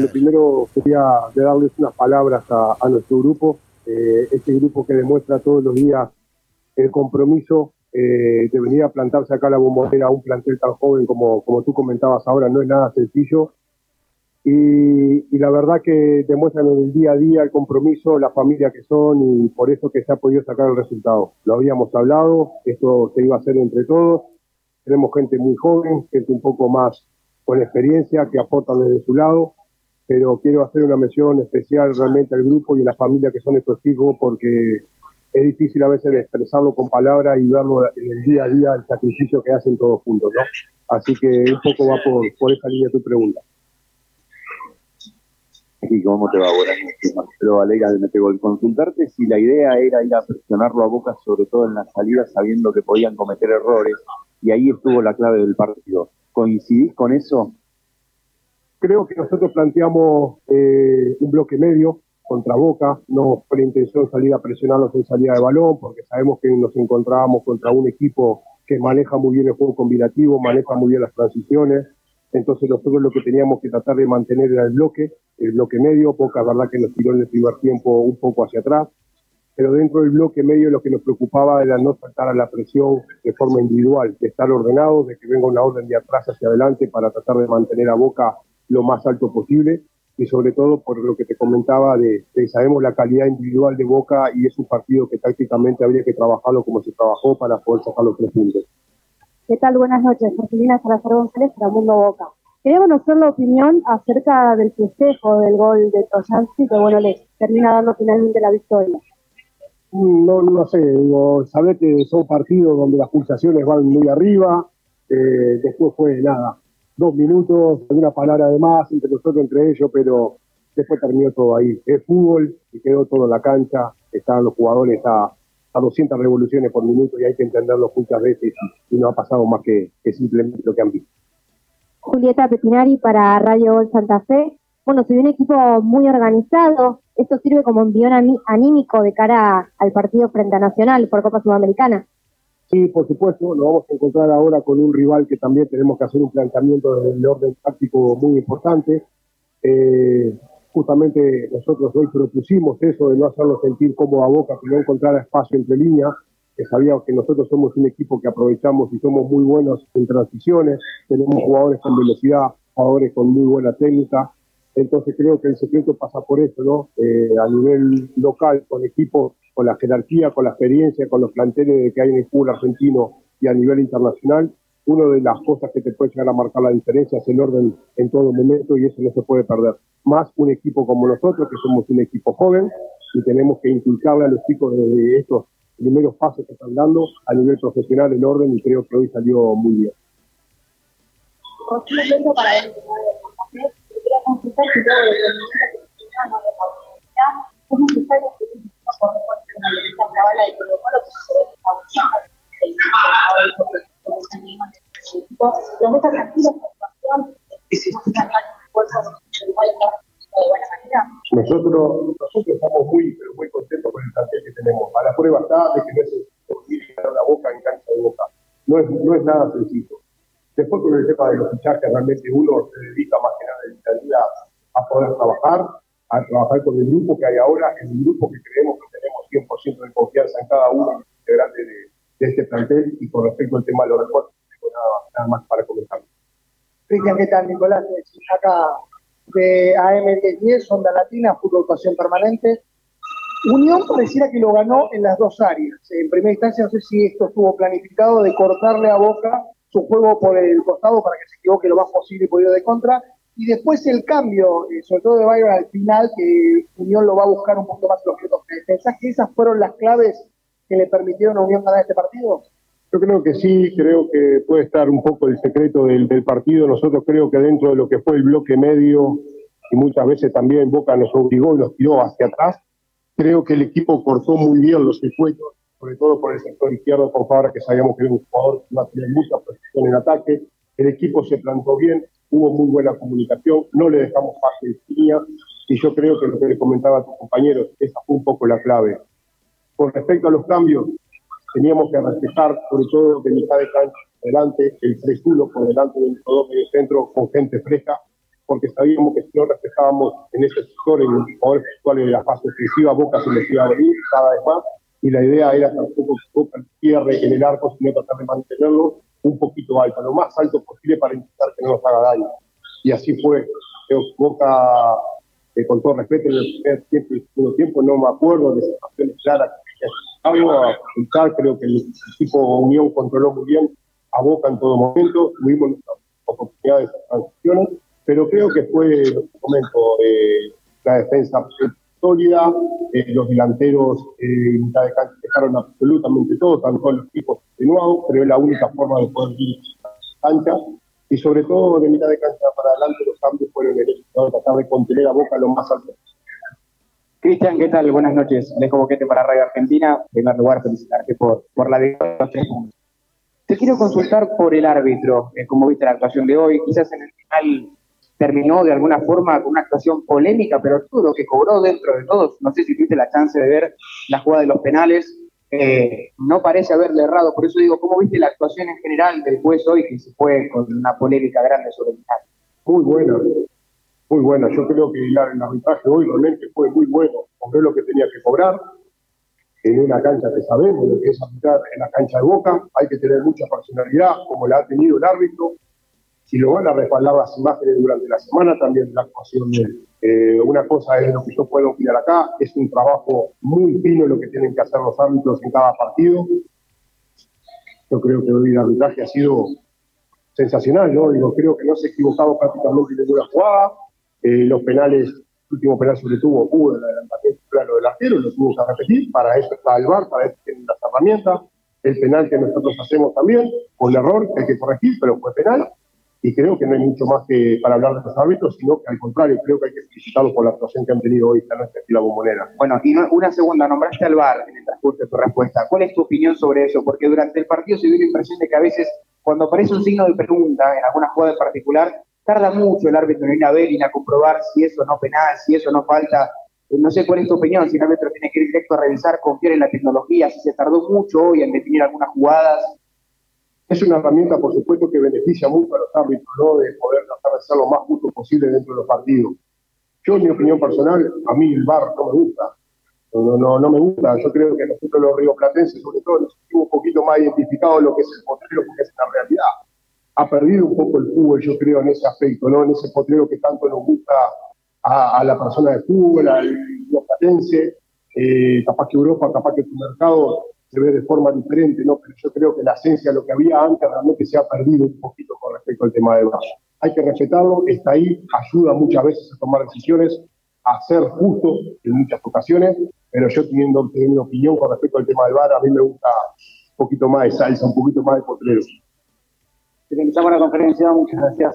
lo primero quería darles unas palabras a, nuestro grupo, eh, este grupo que demuestra todos los días el compromiso eh, de venir a plantarse acá a la bombonera a un plantel tan joven como, como tú comentabas ahora, no es nada sencillo. Y, la verdad que demuestran en el día a día el compromiso, la familia que son y por eso que se ha podido sacar el resultado. Lo habíamos hablado, esto se iba a hacer entre todos. Tenemos gente muy joven, gente un poco más con experiencia que aportan desde su lado, pero quiero hacer una mención especial realmente al grupo y a la familia que son estos hijos porque es difícil a veces expresarlo con palabras y verlo en el día a día, el sacrificio que hacen todos juntos, ¿no? Así que un poco va por, por esa línea tu pregunta. Y cómo te va, buenas noches, Marcelo Valera de Metegol. Consultarte si la idea era ir a presionarlo a Boca, sobre todo en la salida, sabiendo que podían cometer errores, y ahí estuvo la clave del partido. ¿Coincidís con eso? Creo que nosotros planteamos eh, un bloque medio, contra Boca, no fue la intención salir a presionarlos en salida de balón, porque sabemos que nos encontrábamos contra un equipo que maneja muy bien el juego combinativo, maneja muy bien las transiciones, entonces nosotros lo que teníamos que tratar de mantener era el bloque, el bloque medio, Boca, verdad que nos tiró en el primer tiempo un poco hacia atrás, pero dentro del bloque medio lo que nos preocupaba era no saltar a la presión de forma individual, de estar ordenados, de que venga una orden de atrás hacia adelante para tratar de mantener a Boca lo más alto posible y sobre todo por lo que te comentaba de que sabemos la calidad individual de Boca y es un partido que tácticamente habría que trabajarlo como se trabajó para poder sacar los tres puntos. ¿Qué tal? Buenas noches, Marcelina Salazar González para Mundo Boca. Quería conocer la opinión acerca del festejo del gol de Trojansky, que bueno, le termina dando finalmente la victoria. No, no sé, digo, sabés que son partidos donde las pulsaciones van muy arriba, eh, después fue nada, dos minutos, alguna palabra de más entre nosotros, entre ellos, pero después terminó todo ahí. Es fútbol y quedó todo en la cancha, estaban los jugadores a, a 200 revoluciones por minuto y hay que entenderlo muchas veces y, no ha pasado más que, simplemente lo que han visto. Julieta Pepinari para Radio Gol Santa Fe. Bueno, soy un equipo muy organizado. Esto sirve como envión anímico de cara al partido frente a Nacional por Copa Sudamericana. Sí, por supuesto, nos vamos a encontrar ahora con un rival que también tenemos que hacer un planteamiento de, orden táctico muy importante. Eh, justamente nosotros hoy propusimos eso de no hacerlo sentir como a boca, que no encontrar espacio entre líneas, que sabíamos que nosotros somos un equipo que aprovechamos y somos muy buenos en transiciones, tenemos jugadores con velocidad, jugadores con muy buena técnica, entonces creo que el secreto pasa por eso, ¿no? Eh, a nivel local, con equipos con la jerarquía, con la experiencia, con los planteles que hay en el fútbol argentino y a nivel internacional, una de las cosas que te puede llegar a marcar la diferencia es el orden en todo momento y eso no se puede perder. Más un equipo como nosotros, que somos un equipo joven y tenemos que inculcarle a los chicos de estos primeros pasos que están dando a nivel profesional el orden y creo que hoy salió muy bien. Nosotros, estamos muy, pero muy contentos con el plantel que tenemos. A la prueba está de que no es la boca en cancha de boca. No es nada sencillo. Después con el tema de los fichajes, realmente uno se dedica poder trabajar, a trabajar con el grupo que hay ahora, en un grupo que creemos que tenemos 100% de confianza en cada uno de los integrantes de, este plantel y con respecto al tema de los refuerzos, no tengo nada, más para comentar. Cristian, ¿qué tal? Nicolás, acá de AM1010, Onda Latina, Fútbol Pasión Permanente. Unión pareciera que lo ganó en las dos áreas. En primera instancia, no sé si esto estuvo planificado de cortarle a Boca su juego por el costado para que se equivoque lo más posible por ir de contra. Y después el cambio, eh, sobre todo de Bayern al final, que Unión lo va a buscar un poco más los objetos. ¿Pensás que esas fueron las claves que le permitieron a Unión ganar este partido? Yo creo que sí, creo que puede estar un poco el secreto del, partido. Nosotros creo que dentro de lo que fue el bloque medio, y muchas veces también Boca nos obligó y nos tiró hacia atrás, creo que el equipo cortó muy bien los circuitos, sobre todo por el sector izquierdo con Fabra, que sabíamos que era un jugador que iba a tener mucha presión en ataque. El equipo se plantó bien, hubo muy buena comunicación, no le dejamos fácil línea, y yo creo que lo que le comentaba a tus compañeros, esa fue un poco la clave. Con respecto a los cambios, teníamos que respetar, sobre todo de mitad de cancha adelante, el 3-1 por delante del todo medio centro con gente fresca, porque sabíamos que si no respetábamos en ese sector, en el poder sexual de la fase ofensiva, Boca se les iba a venir cada vez más, y la idea era tampoco que Boca cierre en el arco, sino tratar de mantenerlo un poquito alto, lo más alto posible para intentar que no nos haga daño. Y así fue. Boca, eh, con todo respeto, en el primer tiempo y el segundo tiempo, no me acuerdo de situaciones claras que a ocultar, creo que el equipo Unión controló muy bien a Boca en todo momento, tuvimos nuestras oportunidades de transiciones, pero creo que fue, en momento, eh, la defensa sólida, eh, los delanteros eh, mitad de cancha dejaron absolutamente todo, tanto los equipos atenuados, pero es la única forma de poder ir a cancha, y sobre todo de mitad de cancha para adelante los cambios fueron el de tratar de contener a Boca lo más alto Cristian, ¿qué tal? Buenas noches. Alejo Boquete para Radio Argentina. En primer lugar, felicitarte por, por la victoria de los tres puntos. Te quiero consultar por el árbitro, eh, como viste la actuación de hoy. Quizás en el final terminó de alguna forma con una actuación polémica, pero lo que cobró dentro de todos, no sé si tuviste la chance de ver la jugada de los penales, eh, no parece haberle errado. Por eso digo, ¿cómo viste la actuación en general del juez hoy que se fue con una polémica grande sobre el final? Muy buena, muy buena. Yo creo que el, arbitraje hoy realmente fue muy bueno. Cobró lo que tenía que cobrar. En una cancha que sabemos lo que es arbitrar en la cancha de Boca, hay que tener mucha personalidad, como la ha tenido el árbitro. Si lo van a respaldar las imágenes durante la semana, también la actuación de eh, una cosa es lo que yo puedo opinar acá, es un trabajo muy fino lo que tienen que hacer los árbitros en cada partido. Yo creo que hoy el arbitraje ha sido sensacional, ¿no? Digo, creo que no se ha equivocado prácticamente en ninguna jugada, eh, los penales, el último penal sobre tuvo hubo el adelantamiento claro del arquero, lo tuvo que repetir, para eso está el VAR, para eso tienen las herramientas, el penal que nosotros hacemos también, con el error que hay que corregir, pero fue penal, y creo que no hay mucho más que para hablar de los árbitros, sino que al contrario, creo que hay que felicitarlos por la actuación que han tenido hoy esta noche aquí la bombonera. Bueno, y una segunda, nombraste al VAR en el transcurso de tu respuesta. ¿Cuál es tu opinión sobre eso? Porque durante el partido se dio la impresión de que a veces, cuando aparece un signo de pregunta en alguna jugada en particular, tarda mucho el árbitro en ir a ver y a comprobar si eso no penal, si eso no falta. Eh, no sé cuál es tu opinión, si el árbitro tiene que ir directo a revisar, confiar en la tecnología, si se tardó mucho hoy en definir algunas jugadas. Es una herramienta, por supuesto, que beneficia mucho a los árbitros, ¿no? De poder tratar de ser lo más justo posible dentro de los partidos. Yo, en mi opinión personal, a mí el VAR no me gusta. No, me gusta. Yo creo que nosotros los rioplatenses, sobre todo, nos sentimos un poquito más identificados lo que es el potrero, porque es la realidad ha perdido un poco el fútbol, yo creo, en ese aspecto, ¿no? En ese potrero que tanto nos gusta a, la persona de fútbol, al platense, eh, capaz que Europa, capaz que tu mercado se ve de forma diferente, ¿no? Pero yo creo que la esencia de lo que había antes realmente se ha perdido un poquito con respecto al tema de brazo. Hay que respetarlo, está ahí, ayuda muchas veces a tomar decisiones, a ser justo en muchas ocasiones, pero yo teniendo, mi opinión con respecto al tema del VAR, a mí me gusta un poquito más de salsa, un poquito más de potrero. Finalizamos la conferencia, muchas gracias.